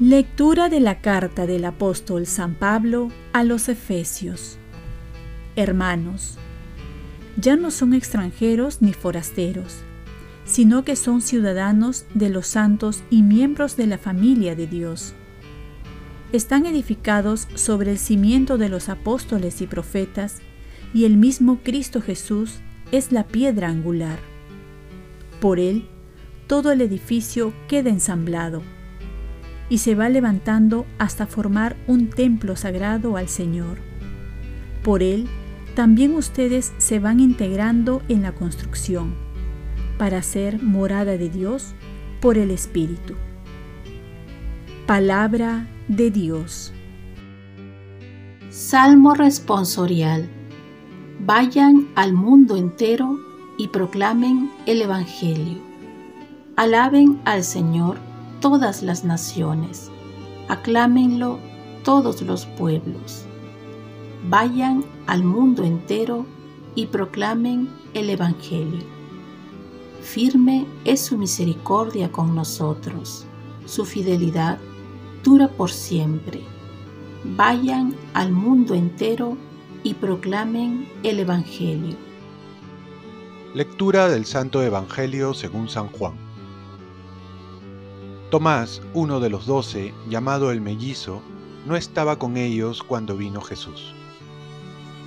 Lectura de la carta del apóstol San Pablo a los Efesios. Hermanos, ya no son extranjeros ni forasteros, sino que son ciudadanos de los santos y miembros de la familia de Dios. Están edificados sobre el cimiento de los apóstoles y profetas, y el mismo Cristo Jesús es la piedra angular. Por él, todo el edificio queda ensamblado y se va levantando hasta formar un templo sagrado al Señor. Por él, también ustedes se van integrando en la construcción, para ser morada de Dios por el Espíritu. Palabra de Dios. Salmo responsorial. Vayan al mundo entero y proclamen el Evangelio. Alaben al Señor todas las naciones, aclámenlo todos los pueblos. Vayan al mundo entero y proclamen el Evangelio. Firme es su misericordia con nosotros, su fidelidad dura por siempre. Vayan al mundo entero y proclamen el Evangelio. Lectura del Santo Evangelio según San Juan. Tomás, uno de los doce, llamado el mellizo, no estaba con ellos cuando vino Jesús.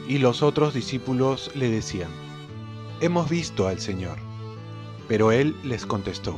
Y los otros discípulos le decían, Hemos visto al Señor. Pero él les contestó,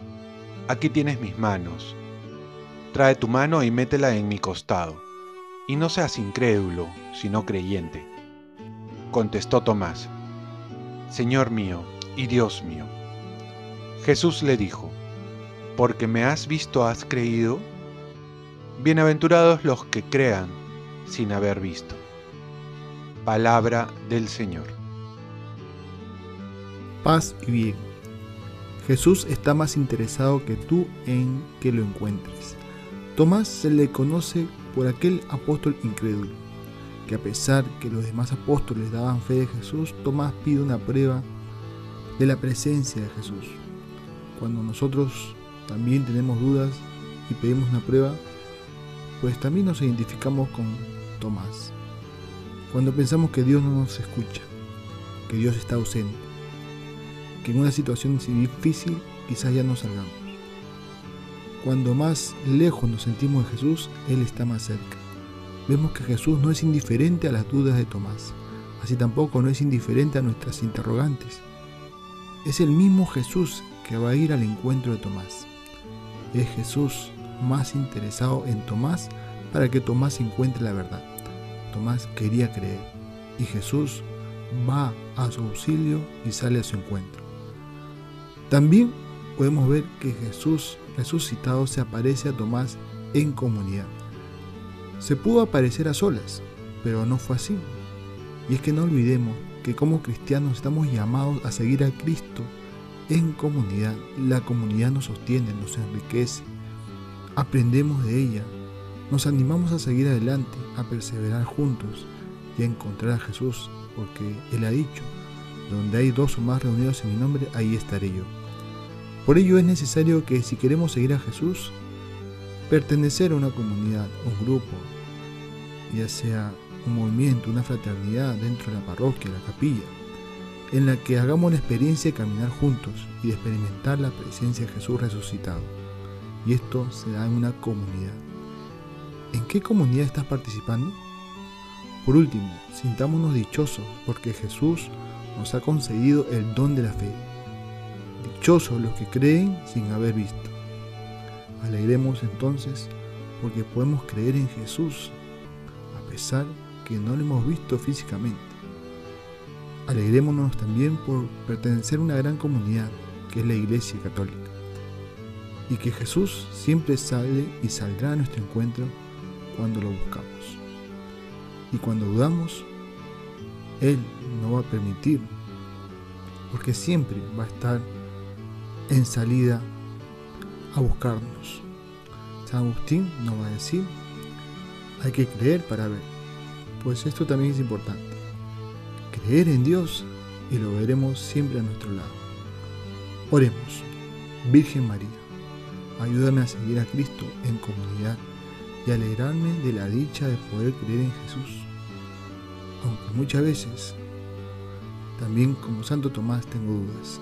aquí tienes mis manos, trae tu mano y métela en mi costado, y no seas incrédulo, sino creyente. Contestó Tomás, Señor mío y Dios mío. Jesús le dijo, porque me has visto has creído? Bienaventurados los que crean sin haber visto. Palabra del Señor. Paz y bien. Jesús está más interesado que tú en que lo encuentres. Tomás se le conoce por aquel apóstol incrédulo, que a pesar que los demás apóstoles daban fe de Jesús, Tomás pide una prueba de la presencia de Jesús. Cuando nosotros también tenemos dudas y pedimos una prueba, pues también nos identificamos con Tomás. Cuando pensamos que Dios no nos escucha, que Dios está ausente, que en una situación difícil quizás ya no salgamos. Cuando más lejos nos sentimos de Jesús, Él está más cerca. Vemos que Jesús no es indiferente a las dudas de Tomás, así tampoco no es indiferente a nuestras interrogantes. Es el mismo Jesús que va a ir al encuentro de Tomás es Jesús más interesado en Tomás para que Tomás encuentre la verdad. Tomás quería creer y Jesús va a su auxilio y sale a su encuentro. También podemos ver que Jesús resucitado se aparece a Tomás en comunidad. Se pudo aparecer a solas, pero no fue así. Y es que no olvidemos que como cristianos estamos llamados a seguir a Cristo en comunidad. La comunidad nos sostiene, nos enriquece, aprendemos de ella, nos animamos a seguir adelante, a perseverar juntos y a encontrar a Jesús, porque Él ha dicho, donde hay dos o más reunidos en mi nombre, ahí estaré yo. Por ello es necesario que si queremos seguir a Jesús, pertenecer a una comunidad, un grupo, ya sea un movimiento, una fraternidad dentro de la parroquia, la capilla, en la que hagamos la experiencia de caminar juntos y de experimentar la presencia de Jesús resucitado. Y esto se da en una comunidad. ¿En qué comunidad estás participando? Por último, sintámonos dichosos porque Jesús nos ha concedido el don de la fe. Dichosos los que creen sin haber visto. Alegremos entonces porque podemos creer en Jesús, pesar que no lo hemos visto físicamente. Alegrémonos también por pertenecer a una gran comunidad que es la Iglesia Católica y que Jesús siempre sale y saldrá a nuestro encuentro cuando lo buscamos. Y cuando dudamos, Él no va a permitir, porque siempre va a estar en salida a buscarnos. San Agustín nos va a decir, hay que creer para ver, pues esto también es importante. Creer en Dios y lo veremos siempre a nuestro lado. Oremos, Virgen María, ayúdame a seguir a Cristo en comunidad y alegrarme de la dicha de poder creer en Jesús. Aunque muchas veces, también como Santo Tomás tengo dudas.